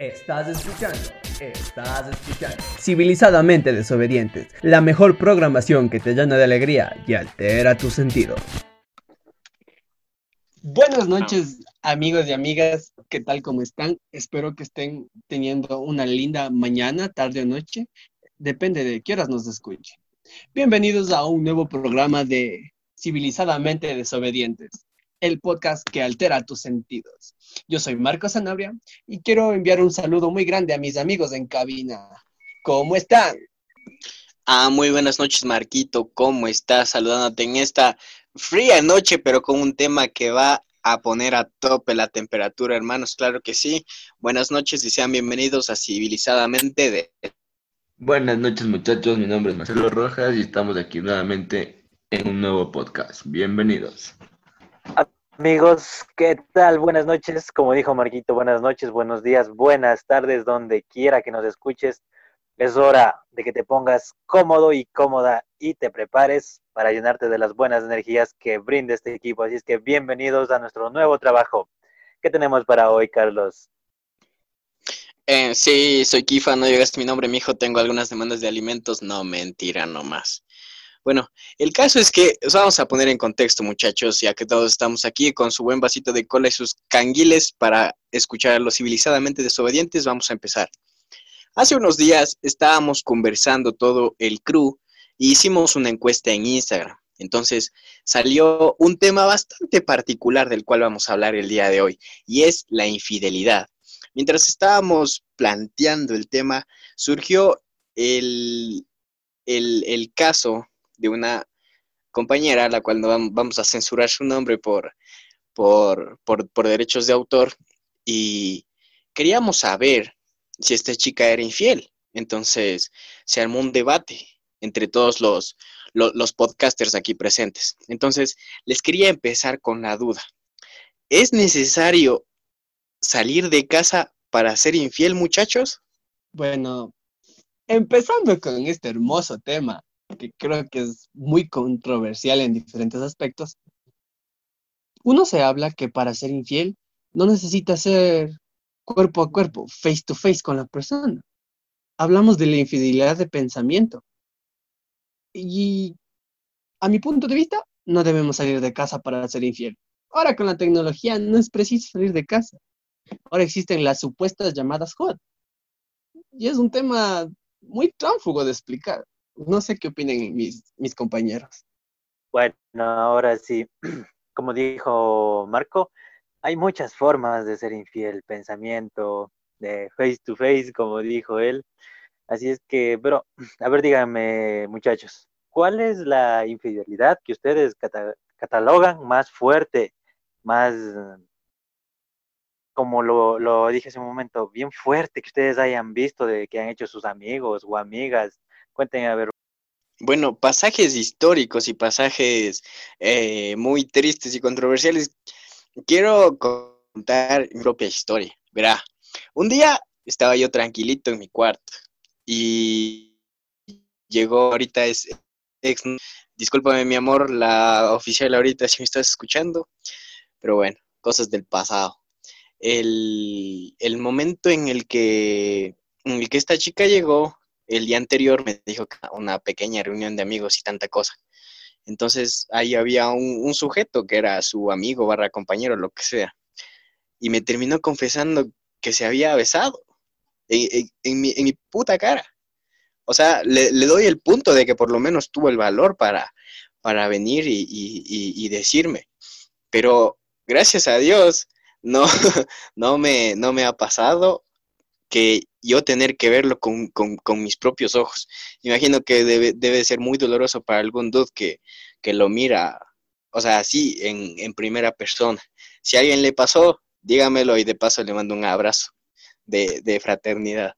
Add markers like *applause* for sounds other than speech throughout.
Estás escuchando, estás escuchando. Civilizadamente desobedientes, la mejor programación que te llena de alegría y altera tus sentidos. Buenas noches, amigos y amigas, ¿qué tal? ¿Cómo están? Espero que estén teniendo una linda mañana, tarde o noche, depende de qué horas nos escuchen. Bienvenidos a un nuevo programa de Civilizadamente desobedientes el podcast que altera tus sentidos. Yo soy Marco Sanabria y quiero enviar un saludo muy grande a mis amigos en cabina. ¿Cómo están? Ah, muy buenas noches, Marquito. ¿Cómo estás? Saludándote en esta fría noche, pero con un tema que va a poner a tope la temperatura, hermanos. Claro que sí. Buenas noches y sean bienvenidos a Civilizadamente de... Buenas noches, muchachos. Mi nombre es Marcelo Rojas y estamos aquí nuevamente en un nuevo podcast. Bienvenidos. Amigos, ¿qué tal? Buenas noches. Como dijo Marquito, buenas noches, buenos días, buenas tardes, donde quiera que nos escuches. Es hora de que te pongas cómodo y cómoda y te prepares para llenarte de las buenas energías que brinda este equipo. Así es que bienvenidos a nuestro nuevo trabajo. ¿Qué tenemos para hoy, Carlos? Eh, sí, soy Kifa, no llegaste mi nombre, mi hijo, tengo algunas demandas de alimentos. No, mentira, no más. Bueno, el caso es que os vamos a poner en contexto, muchachos, ya que todos estamos aquí con su buen vasito de cola y sus canguiles para escuchar a los civilizadamente desobedientes. Vamos a empezar. Hace unos días estábamos conversando todo el crew y hicimos una encuesta en Instagram. Entonces salió un tema bastante particular del cual vamos a hablar el día de hoy y es la infidelidad. Mientras estábamos planteando el tema, surgió el, el, el caso de una compañera, la cual no vamos a censurar su nombre por, por, derechos de autor, y queríamos saber si esta chica era infiel. Entonces se armó un debate entre todos los, los, podcasters aquí presentes. Entonces les quería empezar con la duda. ¿Es necesario salir de casa para ser infiel, muchachos? Bueno, empezando con este hermoso tema, que creo que es muy controversial en diferentes aspectos, uno se habla que para ser infiel no necesita ser cuerpo a cuerpo, face to face con la persona. Hablamos de la infidelidad de pensamiento. Y a mi punto de vista, no debemos salir de casa para ser infiel. Ahora con la tecnología no es preciso salir de casa. Ahora existen las supuestas llamadas hot. Y es un tema muy tránfugo de explicar. No sé qué opinen mis, compañeros. Bueno, ahora sí, *clears throat* como dijo Marco, hay muchas formas de ser infiel, pensamiento, de face to face, como dijo él. Así es que, pero, *clears throat* a ver, díganme, muchachos, ¿cuál es la infidelidad que ustedes catalogan más fuerte, más, como lo, lo dije hace un momento, bien fuerte que ustedes hayan visto de que han hecho sus amigos o amigas Cuenten a ver. Bueno, pasajes históricos y pasajes eh, muy tristes y controversiales. Quiero contar mi propia historia. Verá, un día estaba yo tranquilito en mi cuarto y llegó ahorita es ex, discúlpame mi amor, la oficial ahorita si me estás escuchando, pero bueno, cosas del pasado. El, el momento en el que en el que esta chica llegó el día anterior me dijo que una pequeña reunión de amigos y tanta cosa. Entonces ahí había un, sujeto que era su amigo barra compañero, lo que sea. Y me terminó confesando que se había besado en, mi, puta cara. O sea, le, doy el punto de que por lo menos tuvo el valor para, para venir y, decirme. Pero gracias a Dios no, *laughs* no, me, no me ha pasado que yo tener que verlo con, mis propios ojos. Imagino que debe, ser muy doloroso para algún dude que, lo mira, o sea, así en, primera persona. Si a alguien le pasó, dígamelo y de paso le mando un abrazo de, de fraternidad.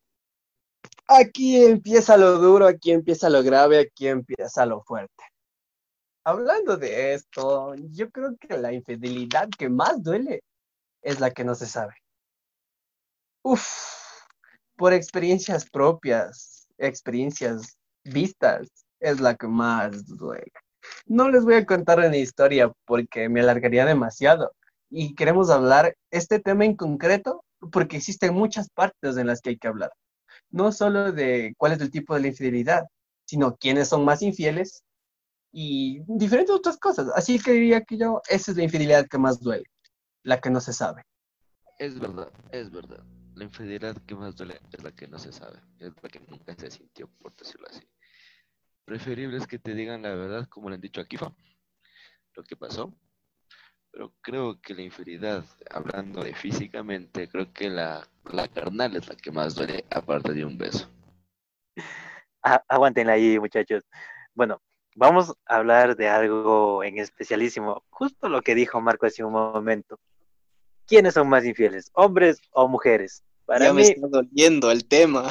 Aquí empieza lo duro, aquí empieza lo grave, aquí empieza lo fuerte. Hablando de esto, yo creo que la infidelidad que más duele es la que no se sabe. Uf, por experiencias propias, experiencias vistas, es la que más duele. No les voy a contar una historia porque me alargaría demasiado y queremos hablar, este tema en concreto porque existen muchas partes en las que hay que hablar. No solo de cuál es el tipo de la infidelidad, sino quiénes son más infieles y diferentes otras cosas. Así que diría que yo, esa es la infidelidad que más duele, la que no se sabe. Es verdad, es verdad. La infidelidad que más duele es la que no se sabe, es la que nunca se sintió, por decirlo así. Preferible es que te digan la verdad, como le han dicho a Kifa, lo que pasó. Pero creo que la infidelidad, hablando de físicamente, creo que la, la carnal es la que más duele, aparte de un beso. *laughs* Ah, aguántenla ahí, muchachos. Bueno, vamos a hablar de algo en especialísimo, justo lo que dijo Marco hace un momento. ¿Quiénes son más infieles, hombres o mujeres? Para ya me está doliendo el tema.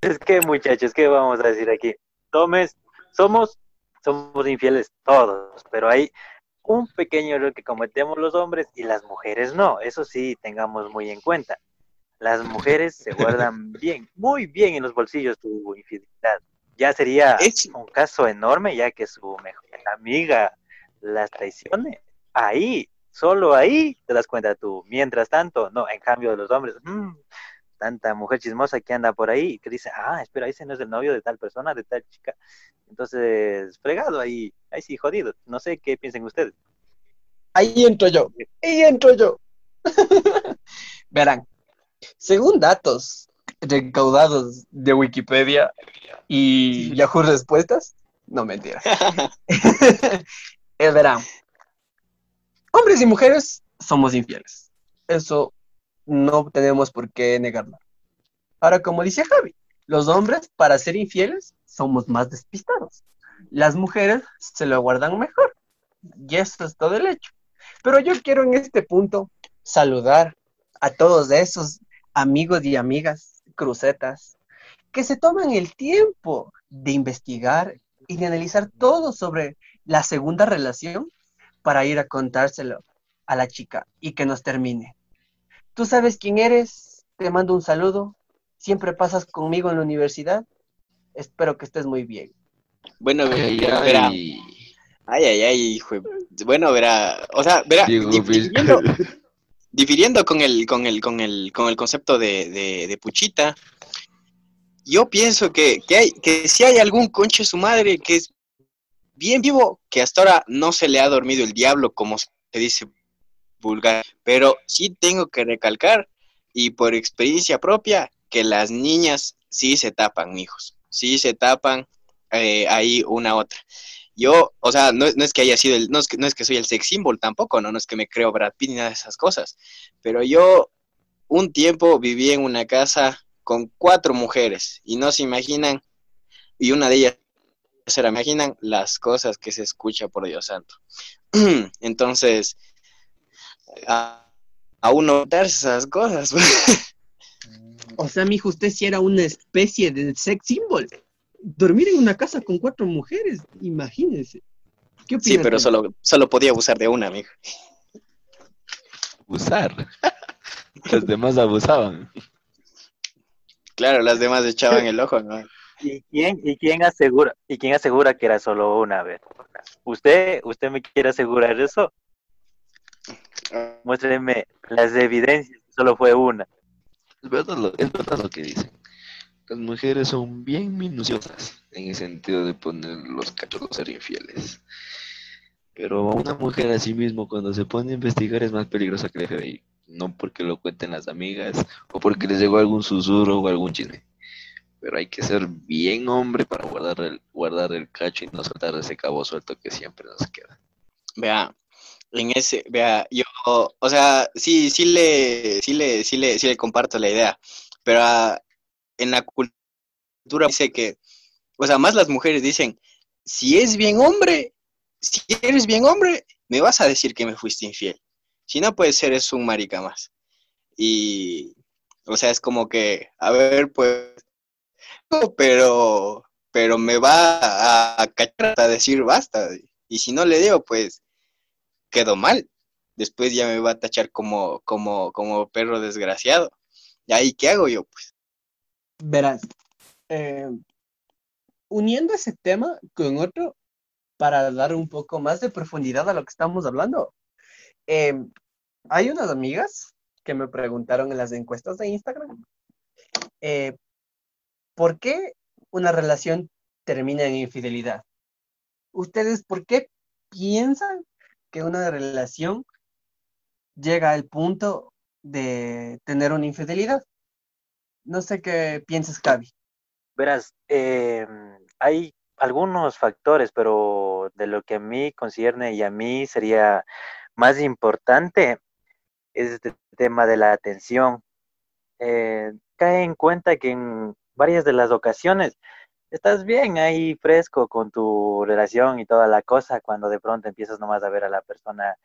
Es que, muchachos, ¿qué vamos a decir aquí? Tomes, somos, somos infieles todos, pero hay un pequeño error que cometemos los hombres y las mujeres no. Eso sí, tengamos muy en cuenta. Las mujeres se guardan *laughs* bien, muy bien en los bolsillos tu infidelidad. Ya sería un caso enorme ya que su mejor amiga las traicione. Ahí Solo ahí te das cuenta tú. Mientras tanto, no, en cambio de los hombres, mmm, tanta mujer chismosa que anda por ahí, que dice, ah, espera, ese no es el novio de tal persona, de tal chica. Entonces, fregado ahí, ahí sí, jodido. No sé qué piensen ustedes. Ahí entro yo, ahí entro yo. *laughs* Verán, según datos recaudados de Wikipedia y Yahoo Respuestas, no mentira. *laughs* *laughs* eh, verán, hombres y mujeres somos infieles. Eso no tenemos por qué negarlo. Ahora, como dice Javi, los hombres para ser infieles somos más despistados. Las mujeres se lo guardan mejor. Y eso es todo el hecho. Pero yo quiero en este punto saludar a todos esos amigos y amigas crucetas que se toman el tiempo de investigar y de analizar todo sobre la segunda relación para ir a contárselo a la chica y que nos termine. Tú sabes quién eres, te mando un saludo, siempre pasas conmigo en la universidad, espero que estés muy bien. Bueno, verá, ay, ay, ay, hijo. Bueno, verá, o sea, verá, *laughs* difiriendo, con el, con el, con el, con el concepto de, de, Puchita, yo pienso que, que, hay, que si hay algún conche su madre que es bien vivo, que hasta ahora no se le ha dormido el diablo, como se dice vulgar, pero sí tengo que recalcar, y por experiencia propia, que las niñas sí se tapan, hijos, sí se tapan eh, ahí una otra. Yo, o sea, no, es que haya sido el, no es que, no es que soy el sex symbol tampoco, ¿no? no es que me creo Brad Pitt ni nada de esas cosas, pero yo un tiempo viví en una casa con cuatro mujeres y no se imaginan, y una de ellas se imaginan las cosas que se escucha por Dios santo. *clears throat* Entonces, a, uno darse esas cosas. o sea, mijo, usted si era una especie de sex symbol. Dormir en una casa con cuatro mujeres, imagínese. sí, pero solo, solo podía abusar de una, mijo. Abusar. *laughs* Las demás abusaban. Claro, las demás echaban el ojo, ¿no? ¿Y quién, y quién asegura, y quién asegura que era solo una vez? ¿Usted, usted me quiere asegurar eso? Muéstreme las evidencias, solo fue una. Es verdad, lo, que dicen. Las mujeres son bien minuciosas en el sentido de poner los cachos ser infieles. Pero una mujer a sí mismo cuando se pone a investigar es más peligrosa que el FBI. No porque lo cuenten las amigas o porque les llegó algún susurro o algún chisme pero hay que ser bien hombre para guardar el, guardar el cacho y no soltar ese cabo suelto que siempre nos queda. Vea, en ese, vea, yo, o sea, sí, sí le, sí le, sí le, sí le comparto la idea, pero ah, en la cultura dice que, o sea, más las mujeres dicen, si es bien hombre, si eres bien hombre, me vas a decir que me fuiste infiel. Si no puede ser, es un marica más. Y, o sea, es como que, a ver, pues, pero, pero me va a cachar a decir basta. Y si no le digo, pues quedó mal. Después ya me va a tachar como, como, como perro desgraciado. ¿Y ahí qué hago yo, pues? Verás, eh, uniendo ese tema con otro, para dar un poco más de profundidad a lo que estamos hablando, eh, hay unas amigas que me preguntaron en las encuestas de Instagram. Eh, ¿Por qué una relación termina en infidelidad? ¿Ustedes por qué piensan que una relación llega al punto de tener una infidelidad? No sé qué piensas, Javi. Verás, eh, hay algunos factores, pero de lo que a mí concierne y a mí sería más importante es este tema de la atención. Eh, cae en cuenta que en varias de las ocasiones estás bien ahí fresco con tu relación y toda la cosa, cuando de pronto empiezas nomás a ver a la persona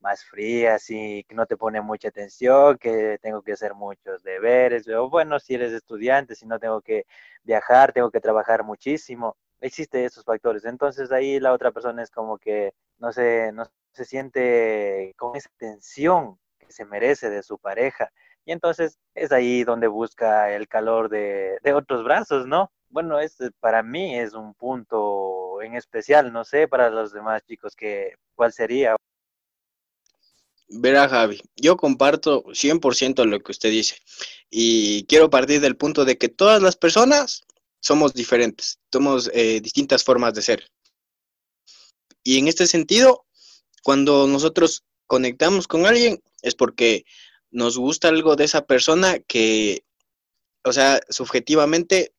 más fría, así que no te pone mucha atención, que tengo que hacer muchos deberes, o bueno, si eres estudiante, si no tengo que viajar, tengo que trabajar muchísimo, existe esos factores. Entonces ahí la otra persona es como que no se, no se siente con esa tensión que se merece de su pareja. Y entonces es ahí donde busca el calor de, de otros brazos, ¿no? Bueno, es, para mí es un punto en especial, no sé, para los demás chicos, que, ¿cuál sería? Verá, Javi, yo comparto 100% lo que usted dice y quiero partir del punto de que todas las personas somos diferentes, somos eh, distintas formas de ser. Y en este sentido, cuando nosotros conectamos con alguien es porque nos gusta algo de esa persona que, o sea, subjetivamente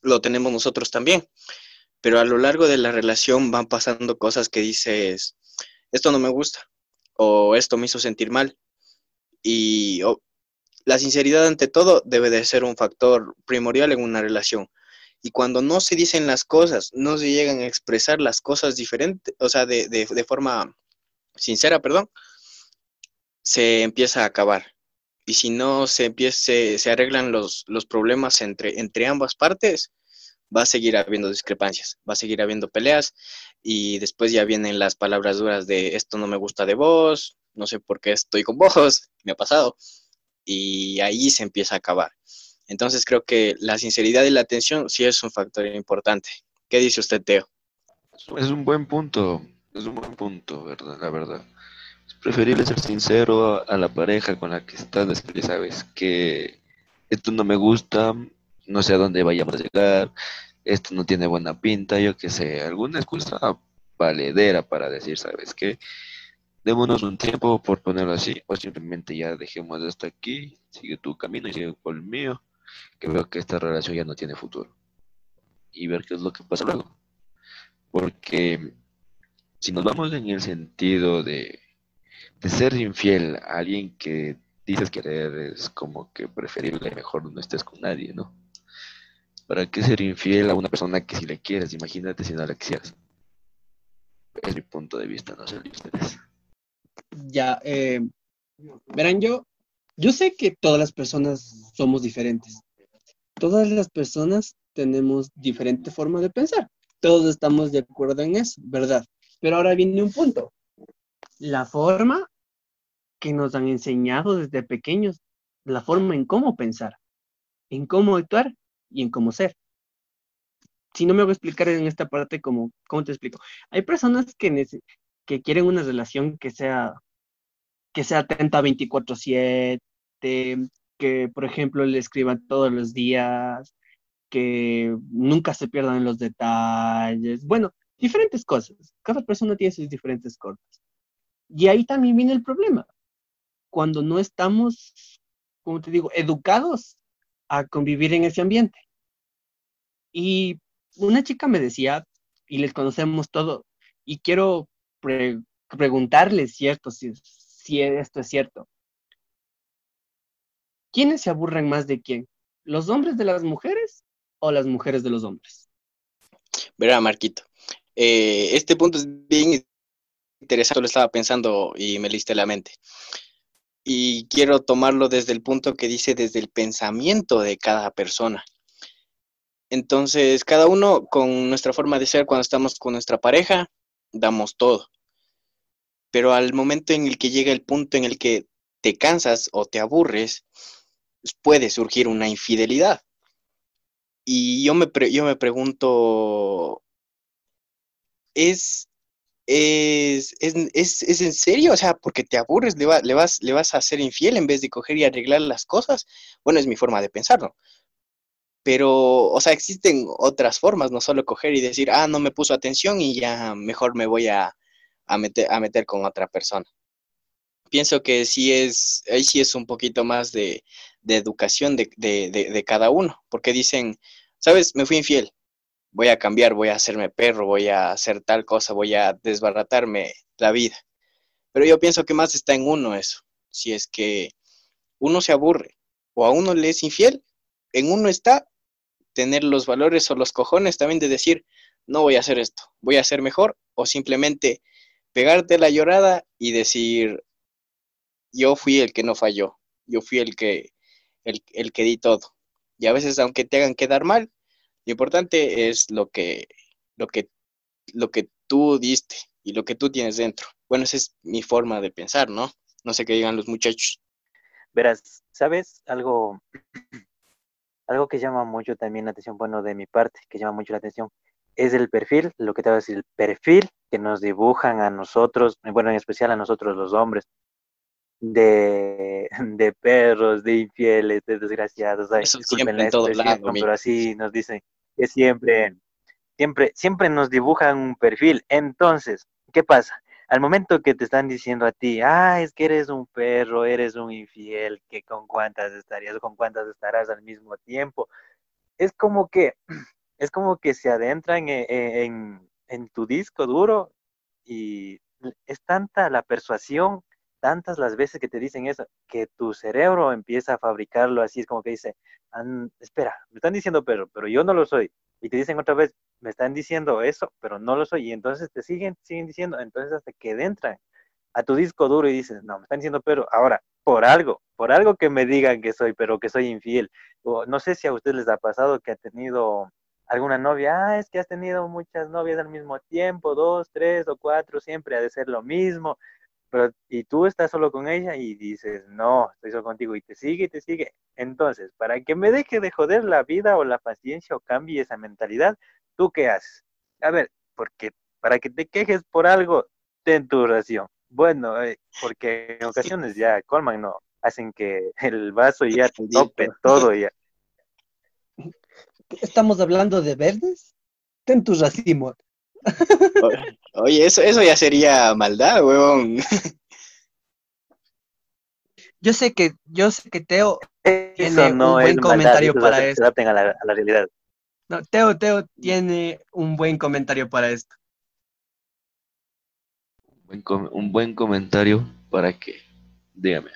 lo tenemos nosotros también. Pero a lo largo de la relación van pasando cosas que dices, esto no me gusta o esto me hizo sentir mal. Y la sinceridad ante todo debe de ser un factor primordial en una relación. Y cuando no se dicen las cosas, no se llegan a expresar las cosas diferentes, o sea, de, de, forma sincera, perdón, se empieza a acabar. Y si no se, empieza, se, arreglan los, los, problemas entre, entre ambas partes, va a seguir habiendo discrepancias, va a seguir habiendo peleas y después ya vienen las palabras duras de esto no me gusta de vos, no sé por qué estoy con *laughs* vos, me ha pasado. Y ahí se empieza a acabar. Entonces creo que la sinceridad y la atención sí es un factor importante. ¿Qué dice usted, Teo? Es un buen punto, es un buen punto, ¿verdad? La verdad. Preferible ser sincero a la pareja con la que estás, decirle, sabes que esto no me gusta, no sé a dónde vayamos a llegar, esto no tiene buena pinta, yo qué sé, alguna excusa valedera para decir, sabes qué, démonos un tiempo por ponerlo así, o simplemente ya dejemos esto aquí, sigue tu camino y sigue por el mío que veo que esta relación ya no tiene futuro. Y ver qué es lo que pasa luego. Porque si nos vamos en el sentido de, de ser infiel a alguien que dices querer, es como que preferible mejor no estés con nadie, ¿no? ¿Para qué ser infiel a una persona que si le quieres? Imagínate si no la quisieras. Es mi punto de vista, no sé ustedes. Ya, eh, verán, yo yo sé que todas las personas somos diferentes. Todas las personas tenemos diferente forma de pensar. Todos estamos de acuerdo en eso, ¿verdad? Pero ahora viene un punto. La forma que nos han enseñado desde pequeños, la forma en cómo pensar, en cómo actuar y en cómo ser. Si no me a explicar en esta parte, ¿cómo, cómo te explico? Hay personas que, que quieren una relación que sea que sea atenta 24/7, que por ejemplo le escriban todos los días, que nunca se pierdan los detalles, bueno, diferentes cosas. Cada persona tiene sus diferentes cosas. Y ahí también viene el problema. Cuando no estamos, como te digo, educados a convivir en ese ambiente. Y una chica me decía, y les conocemos todo, y quiero preguntarles, ¿cierto? Si, si esto es cierto. ¿Quiénes se aburren más de quién? ¿Los hombres de las mujeres o las mujeres de los hombres? Verá, Marquito, eh, este punto es bien interesante, lo estaba pensando y me liste la mente. Y quiero tomarlo desde el punto que dice desde el pensamiento de cada persona. Entonces, cada uno con nuestra forma de ser, cuando estamos con nuestra pareja, damos todo pero al momento en el que llega el punto en el que te cansas o te aburres, puede surgir una infidelidad. Y yo me, yo me pregunto, ¿es es, es, es, en serio, o sea, porque te aburres, le, va- le, vas, le vas a ser infiel en vez de coger y arreglar las cosas. Bueno, es mi forma de pensarlo. Pero, o sea, existen otras formas, no solo coger y decir, ah, no me puso atención y ya mejor me voy a, a meter, a meter con otra persona. Pienso que sí es, ahí sí es un poquito más de, de educación de, de, de cada uno, porque dicen, sabes, me fui infiel, voy a cambiar, voy a hacerme perro, voy a hacer tal cosa, voy a desbaratarme la vida. Pero yo pienso que más está en uno eso. Si es que uno se aburre o a uno le es infiel, en uno está tener los valores o los cojones también de decir, no voy a hacer esto, voy a hacer mejor, o simplemente pegarte la llorada y decir, yo fui el que no falló, yo fui el que, el, el que di todo. Y a veces, aunque te hagan quedar mal, lo importante es lo que, lo que, lo que tú diste y lo que tú tienes dentro. Bueno, esa es mi forma de pensar, ¿no? No sé qué digan los muchachos. Verás, ¿sabes? Algo, *clears throat* algo que llama mucho también la atención, bueno, de mi parte, que llama mucho la atención, es el perfil, lo que te voy a decir, el perfil que nos dibujan a nosotros, bueno, en especial a nosotros los hombres, de, *laughs* de perros, de infieles, de desgraciados. Ay, Eso siempre en todo lado, pero así nos dicen que siempre, siempre, siempre nos dibujan un perfil. Entonces, ¿qué pasa? Al momento que te están diciendo a ti, ah, es que eres un perro, eres un infiel, que con cuántas estarías con cuántas estarás al mismo tiempo, es como que, *clears throat* es como que se adentran en, en, en tu disco duro y es tanta la persuasión, tantas las veces que te dicen eso, que tu cerebro empieza a fabricarlo así, es como que dice, "An- espera, me están diciendo perro, pero yo no lo soy. Y te dicen otra vez, me están diciendo eso, pero no lo soy. Y entonces te siguen, siguen diciendo, entonces hasta que entran a tu disco duro y dices, no, me están diciendo pero ahora, por algo, por algo que me digan que soy, pero que soy infiel. No sé si a ustedes les ha pasado que ha tenido alguna novia, ah, es que has tenido muchas novias al mismo tiempo, dos, tres o cuatro, siempre ha de ser lo mismo, pero y tú estás solo con ella y dices, no, estoy solo contigo y te sigue y te sigue. Entonces, para que me deje de joder la vida o la paciencia o cambie esa mentalidad, ¿tú qué haces? A ver, porque para que te quejes por algo, ten tu ración. Bueno, eh, porque en ocasiones ya colman, ¿no? Hacen que *laughs* el vaso ya te tope todo ya. *laughs* ¿Estamos hablando de verdes? Ten tu racimo. *laughs* Oye, eso, eso ya sería maldad, huevón. Yo sé que, yo sé que Teo, Eso Tiene no un es buen maldad, comentario para esto. se adapten a la, a la realidad. no, Teo, Teo tiene un buen comentario para esto. Un buen, com- un buen comentario para que, dígame.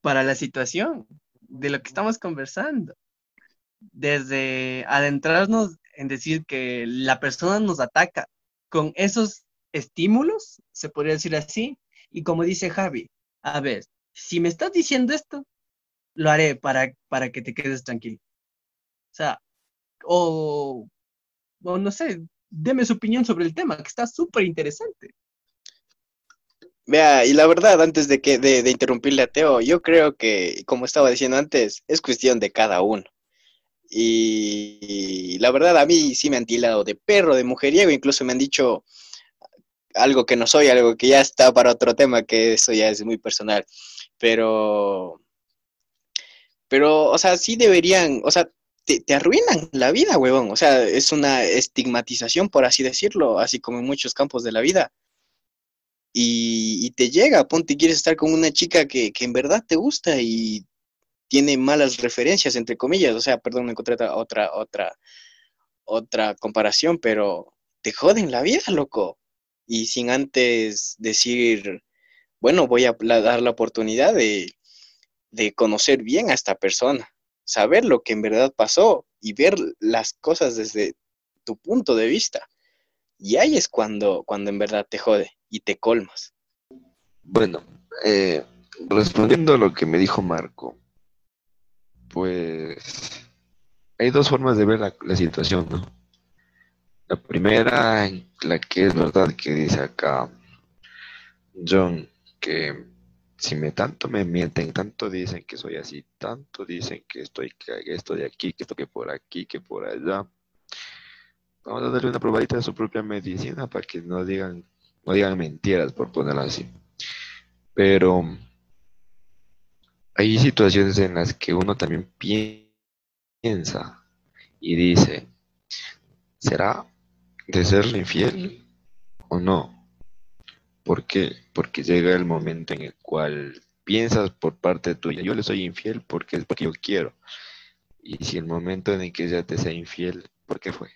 Para la situación de lo que estamos conversando. Desde adentrarnos en decir que la persona nos ataca con esos estímulos, se podría decir así, y como dice Javi, a ver, si me estás diciendo esto, lo haré para, para que te quedes tranquilo. O sea, o, no sé, deme su opinión sobre el tema, que está súper interesante. Vea, y la verdad, antes de que de, de interrumpirle a Teo, yo creo que, como estaba diciendo antes, es cuestión de cada uno. Y, la verdad, a mí sí me han tildado de perro, de mujeriego, incluso me han dicho algo que no soy, algo que ya está para otro tema, que eso ya es muy personal. Pero, pero, o sea, sí deberían, o sea, te, arruinan la vida, huevón. O sea, es una estigmatización, por así decirlo, así como en muchos campos de la vida. Y, y te llega, ponte quieres estar con una chica que, que en verdad te gusta y tiene malas referencias, entre comillas. O sea, perdón, no encontré otra, otra, otra, comparación, pero te joden la vida, loco. Y sin antes decir, bueno, voy a dar la oportunidad de, de conocer bien a esta persona, saber lo que en verdad pasó y ver las cosas desde tu punto de vista. Y ahí es cuando, cuando en verdad te jode y te colmas. Bueno, eh, respondiendo a lo que me dijo Marco, pues hay dos formas de ver la, la situación, ¿no? La primera, la que es verdad que dice acá John, que si me tanto me mienten, tanto dicen que soy así, tanto dicen que estoy que esto de aquí, que esto que por aquí, que por allá, Vamos a darle una probadita de su propia medicina para que no digan, no digan mentiras, por ponerlo así. Pero hay situaciones en las que uno también piensa y dice, ¿será de serle infiel o no? ¿Por qué? Porque llega el momento en el cual piensas por parte tuya, yo le soy infiel porque es porque yo quiero. Y si el momento en el que ella te sea infiel, ¿por qué fue?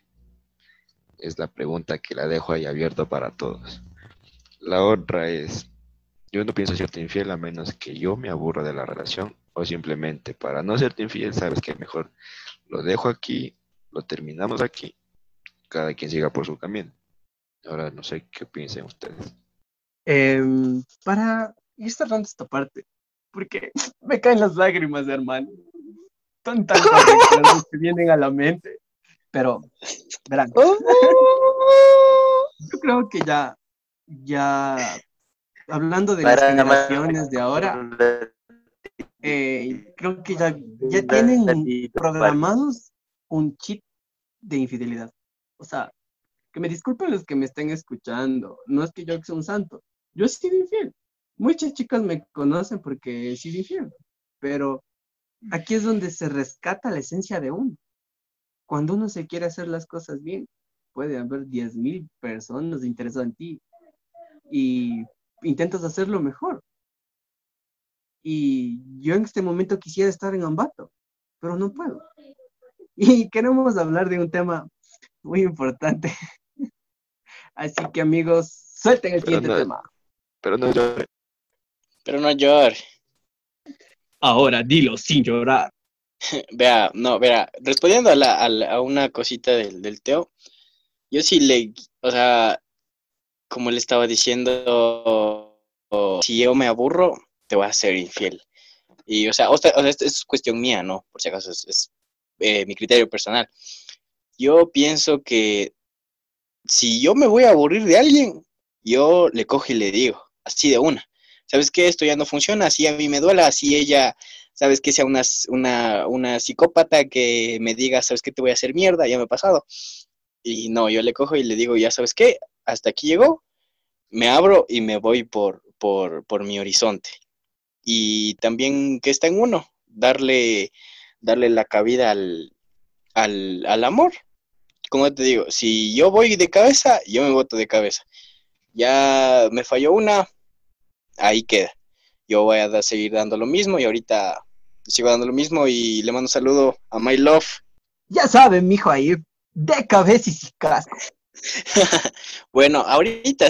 Es la pregunta que la dejo ahí abierta para todos. La otra es, yo no pienso serte infiel a menos que yo me aburra de la relación o simplemente para no serte infiel, sabes que mejor lo dejo aquí, lo terminamos aquí, cada quien siga por su camino. Ahora no sé qué piensen ustedes. Em, para ir cerrando esta parte, porque *laughs* me caen las lágrimas, hermano. Son tantas *laughs* cosas que vienen a la mente. Pero, verán. *laughs* Yo creo que ya, ya, hablando de las generaciones de ahora, eh, creo que ya, ya tienen programados un chip de infidelidad. O sea, que me disculpen los que me estén escuchando. No es que yo sea un santo. Yo he sido infiel. Muchas chicas me conocen porque he sido infiel. Pero aquí es donde se rescata la esencia de uno. Cuando uno se quiere hacer las cosas bien, puede haber 10.000 personas interesadas en ti y intentas hacerlo mejor. Y yo en este momento quisiera estar en Ambato, pero no puedo. *laughs* Y queremos hablar de un tema muy importante. *laughs* Así que amigos, suelten el Pero siguiente no- tema. Pero no yo, Pero no llore. Ahora dilo sin llorar. *laughs* Vea, no, vea, respondiendo a, la, a, la- a una cosita del, del Teo, yo sí le, o sea, como le estaba diciendo, si yo me aburro, te voy a ser infiel. Y, o sea, o sea, esto es cuestión mía, ¿no? Por si acaso es, es, eh, mi criterio personal. Yo pienso que si yo me voy a aburrir de alguien, yo le cojo y le digo, así de una. ¿Sabes qué? Esto ya no funciona, así a mí me duela, así ella sabes que sea una, una, una psicópata que me diga, sabes que te voy a hacer mierda, ya me ha pasado. Y no, yo le cojo y le digo, ya sabes qué, hasta aquí llegó, me abro y me voy por, por, por mi horizonte. Y también que está en uno, darle, darle la cabida al, al, al amor. Como te digo, si yo voy de cabeza, yo me voto de cabeza. Ya me falló una, ahí queda. Yo voy a seguir dando lo mismo y ahorita sigo dando lo mismo y le mando un saludo a My Love. Ya saben, mijo, ahí de cabeza y sin casco. *laughs* bueno, ahorita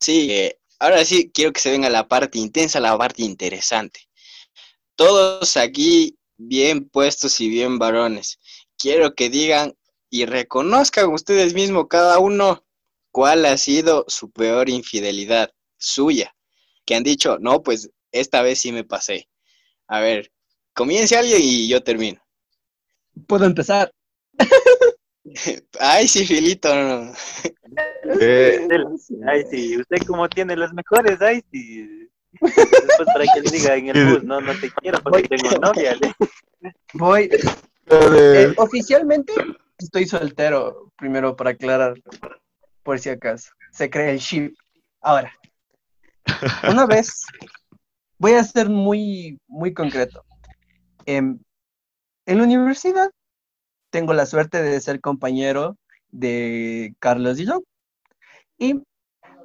sí, eh, ahora sí quiero que se venga la parte intensa, la parte interesante. Todos aquí bien puestos y bien varones. Quiero que digan y reconozcan ustedes mismos cada uno cuál ha sido su peor infidelidad suya. Que han dicho, no, pues esta vez sí me pasé. A ver, comience alguien y yo termino. Puedo empezar. *laughs* *laughs* Ay, sí, Filito. no. Eh. Ay, sí, usted como tiene las mejores, ay, sí. Después para que le diga en el bus, no, no te quiero porque tengo novia. ¿le? Voy. ver, Eh, oficialmente estoy soltero, primero para aclarar, por si acaso. Se cree el ship. Ahora, una vez, voy a ser muy, muy concreto. Em, en la universidad tengo la suerte de ser compañero de Carlos yo. Y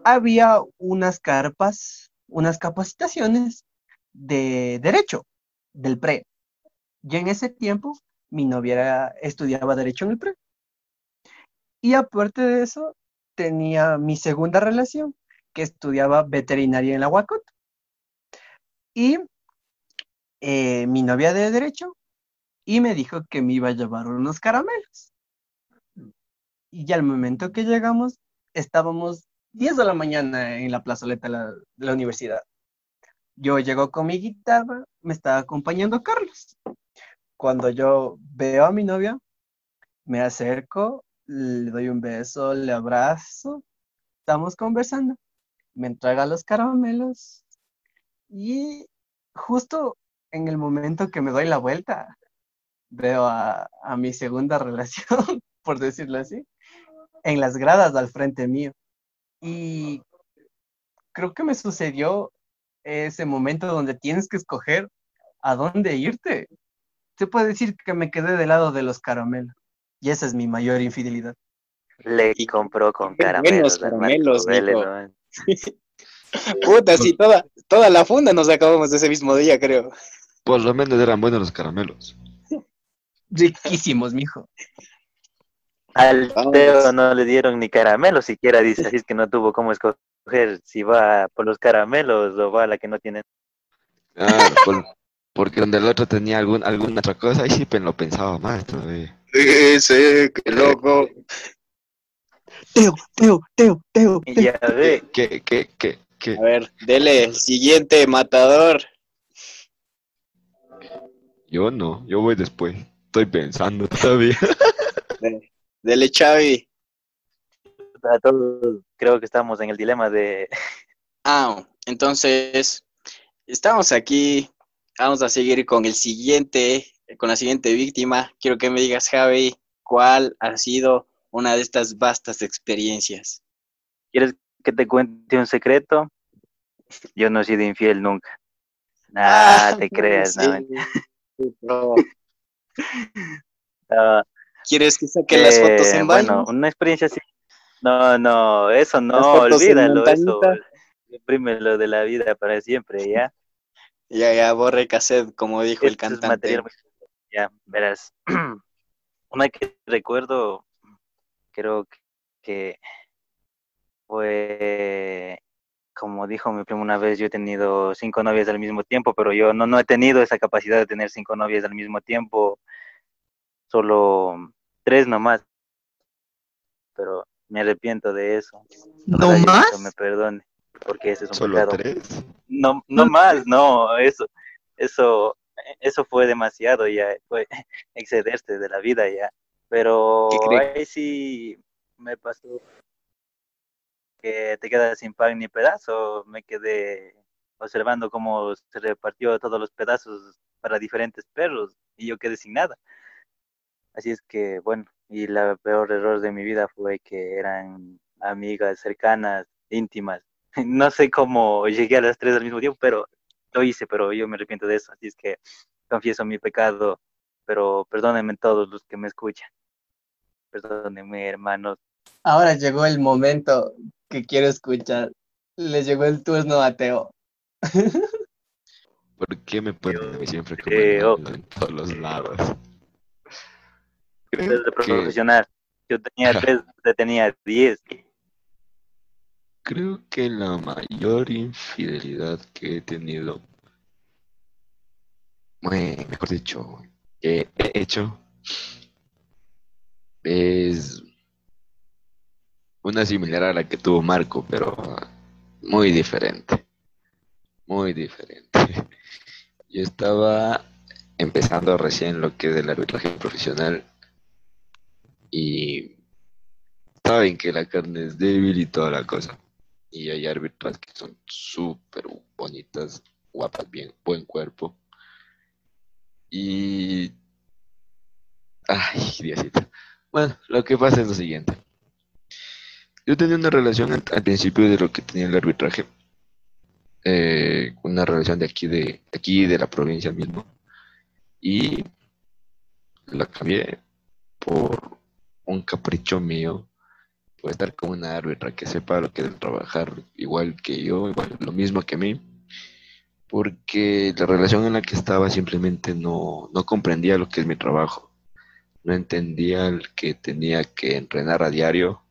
había unas carpas, unas capacitaciones de derecho del pre. Y en ese tiempo mi novia estudiaba derecho en el pre. Y aparte de eso, tenía mi segunda relación, que estudiaba veterinaria en la UACOT. Y eh, mi novia de derecho, y me dijo que me iba a llevar unos caramelos. Y ya al momento que llegamos, estábamos 10 de la mañana en la plazoleta de de la universidad. Yo llego con mi guitarra, me estaba acompañando Carlos. Cuando yo veo a mi novia, me acerco, le doy un beso, le abrazo, estamos conversando, me entrega los caramelos y justo en el momento que me doy la vuelta, veo a, a mi segunda *laughs* relación, por decirlo así, en las gradas al frente mío. Y creo que me sucedió ese momento donde tienes que escoger a dónde irte. Se puede decir que me quedé del lado de los caramelos. Y esa es mi mayor infidelidad. Le Y- compró con caramelos. al caramelos, Marco Vélez, Nico. ¿no? *laughs* Puta, sí, toda, toda la funda nos acabamos ese mismo día, creo. Por lo menos eran buenos los caramelos. Riquísimos, mijo. Al. Teo no le dieron ni caramelos siquiera, dice, así es que no tuvo cómo escoger si va por los caramelos o va a la que no tiene. Por- porque donde el otro tenía algún, alguna otra cosa, ahí sí lo pensaba más todavía. Ese, qué loco. Teo, Teo, Teo, Teo. Y ya ve, ¿Qué, qué, qué, qué? A ver, dele, el siguiente matador. Yo no, yo voy después. Estoy pensando todavía. *laughs* Dele, Chavi. a todos creo que estamos en el dilema de *laughs* Ah, entonces, estamos aquí. Vamos a seguir con el siguiente, con la siguiente víctima. Quiero que me digas, Javi, cuál ha sido una de estas vastas experiencias. ¿Quieres que te cuente un secreto? Yo no he sido infiel nunca. Ah, Nah, te creas, sí. *laughs* No. Ah, ¿Quieres que saque las fotos eh, en baño? Bueno, una experiencia así. No, no, eso no, fotos olvídalo, eso. Imprímelo de la vida para siempre, ¿ya? Ya, ya, borre cassette, como dijo el cantante. material muy- Ya, verás. *clears throat* Una que recuerdo, creo que fue, como dijo mi primo una vez, yo he tenido cinco novias al mismo tiempo, pero yo no, no he tenido esa capacidad de tener cinco novias al mismo tiempo, solo tres nomás. Pero me arrepiento de eso. ¿No Ojalá más? Me perdone, porque ese es un Solo pecado tres. no, no más, no, eso, eso, eso fue demasiado ya, fue *laughs* excederse de la vida ya. Pero ahí sí me pasó que te quedas sin pan ni pedazo, me quedé observando cómo se repartió todos los pedazos para diferentes perros y yo quedé sin nada. Así es que, bueno, y la peor error de mi vida fue que eran amigas cercanas, íntimas. *laughs* No sé cómo llegué a las tres al mismo tiempo, pero lo hice, pero yo me arrepiento de eso. Así es que confieso mi pecado, pero perdónenme todos los que me escuchan. Perdónenme, hermanos. Ahora llegó el momento que quiero escuchar. Le llegó el turno a Teo. *laughs* ¿Por qué me ponen a mí siempre como en todos los lados? Desde profesional. Yo tenía tres, usted tenía diez. creo que la mayor infidelidad que he tenido, bueno, mejor dicho, que he hecho, es una similar a la que tuvo Marco, pero muy diferente. Muy diferente. *laughs* Yo estaba empezando recién lo que es el arbitraje profesional y saben que la carne es débil y toda la cosa. Y hay árbitras que son súper bonitas, guapas, bien, buen cuerpo. Y... Ay, Diosito. Bueno, lo que pasa es lo siguiente. Yo tenía una relación al, principio de lo que tenía el arbitraje. eh, una relación de aquí, de aquí, de la provincia mismo. Y la cambié por un capricho mío por estar con una árbitra que sepa lo que es trabajar igual que yo, igual lo mismo que mí, porque la relación en la que estaba simplemente no, no comprendía lo que es mi trabajo, no entendía el que tenía que entrenar a diario,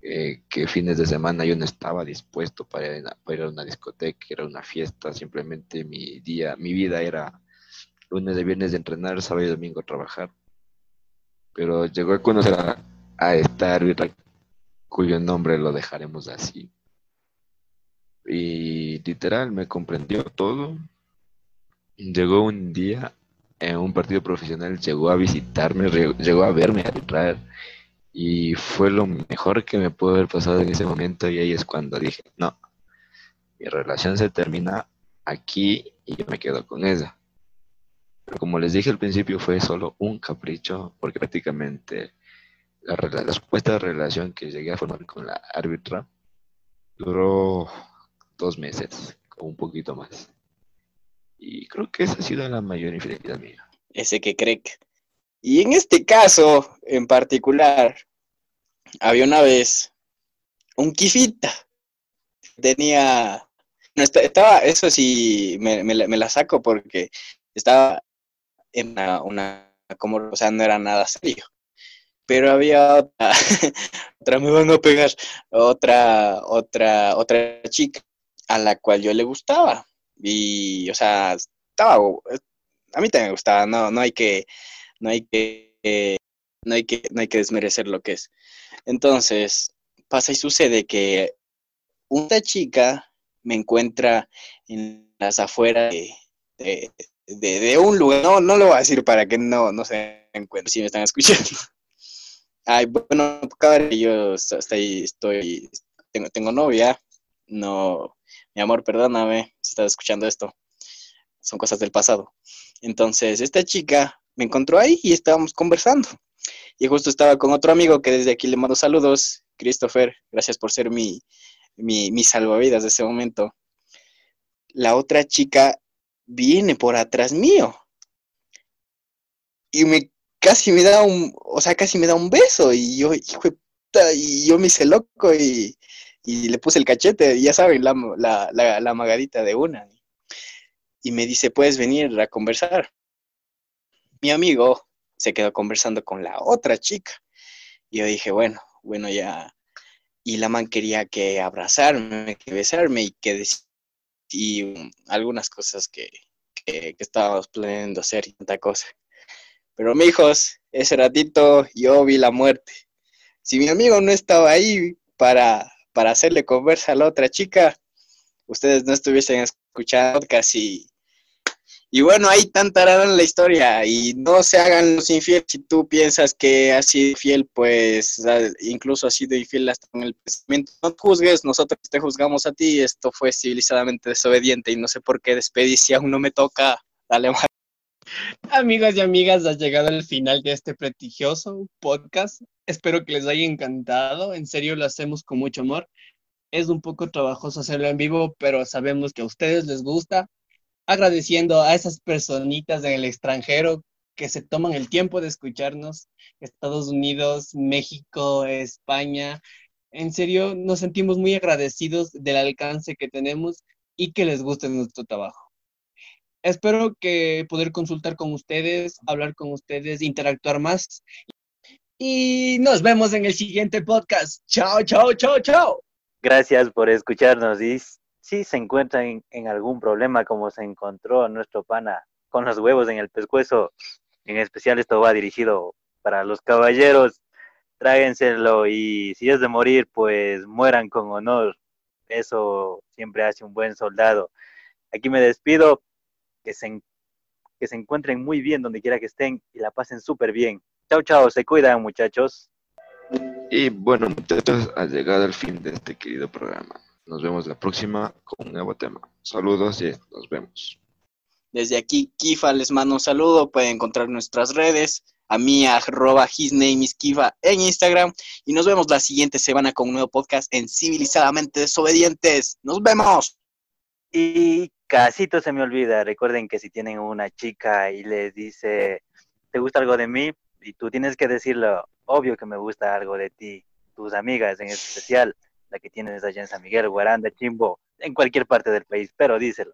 eh, que fines de semana yo no estaba dispuesto para ir, a, para ir a una discoteca, era una fiesta, simplemente mi día, mi vida era lunes de viernes de entrenar, sábado y domingo trabajar. Pero llegó a conocer a, a esta árbitra cuyo nombre lo dejaremos así. Y literal me comprendió todo. Llegó un día en un partido profesional, llegó a visitarme, llegó a verme arbitrar y fue lo mejor que me pudo haber pasado en ese momento y ahí es cuando dije, no, mi relación se termina aquí y yo me quedo con ella. Pero como les dije al principio, fue solo un capricho, porque prácticamente la, la supuesta relación que llegué a formar con la árbitra duró dos meses, o un poquito más. Y creo que esa ha sido la mayor infidelidad mía. ese que cree que- Y en este caso, en particular, había una vez un kifita. Tenía. No, esta- estaba, eso sí, me, me la- me la saco porque estaba en una, una- como, o sea, no era nada serio. Pero había otra, *laughs* otra, me van a pegar, otra, otra, otra chica a la cual yo le gustaba. Y, o sea, estaba, a mí también me gustaba, no, no hay que, no hay que, eh, no hay que, no hay que desmerecer lo que es. Entonces, pasa y sucede que una chica me encuentra en las afueras de, de, un lugar, no, no lo voy a decir para que no, no se encuentren, si me están escuchando. *laughs* Ay, bueno, cabrón, yo hasta estoy, tengo, tengo novia, no, mi amor, perdóname si estás escuchando esto, son cosas del pasado. Entonces, esta chica me encontró ahí y estábamos conversando. Y justo estaba con otro amigo que desde aquí le mando saludos, Christopher, gracias por ser mi, mi, mi salvavidas de ese momento. La otra chica viene por atrás mío y me casi me da un, o sea, casi me da un beso y yo, hijo puta, y yo me hice loco y, y le puse el cachete, ya saben, la, la, la, la magadita de una. Y me dice, puedes venir a conversar. Mi amigo se quedó conversando con la otra chica. Y yo dije, bueno, bueno, ya. Y la man quería que abrazarme, que besarme y que y algunas cosas que, que, que estábamos planeando hacer y tanta cosa. Pero, mijos, ese ratito yo vi la muerte. Si mi amigo no estaba ahí para, para hacerle conversa a la otra chica, ustedes no estuviesen escuchando casi. Y bueno, ahí tantarán la historia y no se hagan los infieles si tú piensas que has sido fiel, pues ah, incluso has sido infiel hasta en el pensamiento. No juzgues, nosotros te juzgamos a ti. Esto fue civilizadamente desobediente y no sé por qué despedí si aún no me toca. Dale, ma- Amigos y amigas, has llegado al final de este prestigioso podcast. Espero que les haya encantado. En serio, lo hacemos con mucho amor. Es un poco trabajoso hacerlo en vivo, pero sabemos que a ustedes les gusta. Agradeciendo a esas personitas en el extranjero que se toman el tiempo de escucharnos. Estados Unidos, México, España. En serio, nos sentimos muy agradecidos del alcance que tenemos y que les guste nuestro trabajo. Espero que poder consultar con ustedes, hablar con ustedes, interactuar más. Y nos vemos en el siguiente podcast. Chao, chao, chao, chao. Gracias por escucharnos y si se encuentran en, algún problema como se encontró nuestro pana con los huevos en el pescuezo, en especial esto va dirigido para los caballeros, tráguenselo y si es de morir, pues mueran con honor. Eso siempre hace un buen soldado. Aquí me despido, que se, que se encuentren muy bien donde quiera que estén y la pasen súper bien. Chao, chao, se cuidan muchachos. Y bueno, muchachos, ha llegado el fin de este querido programa. Nos vemos la próxima con un nuevo tema. Saludos y nos vemos. Desde aquí, Kifa les mando un saludo. Pueden encontrar nuestras redes. A mí, arroba his name is Kifa en Instagram. Y nos vemos la siguiente semana con un nuevo podcast en Civilizadamente Desobedientes. ¡Nos vemos! Y casito se me olvida, recuerden que si tienen una chica y les dice, ¿te gusta algo de mí? Y tú tienes que decirlo, obvio que me gusta algo de ti, tus amigas en especial, la que tienes allá en San Miguel, Guaranda, Chimbo, en cualquier parte del país, pero díselo.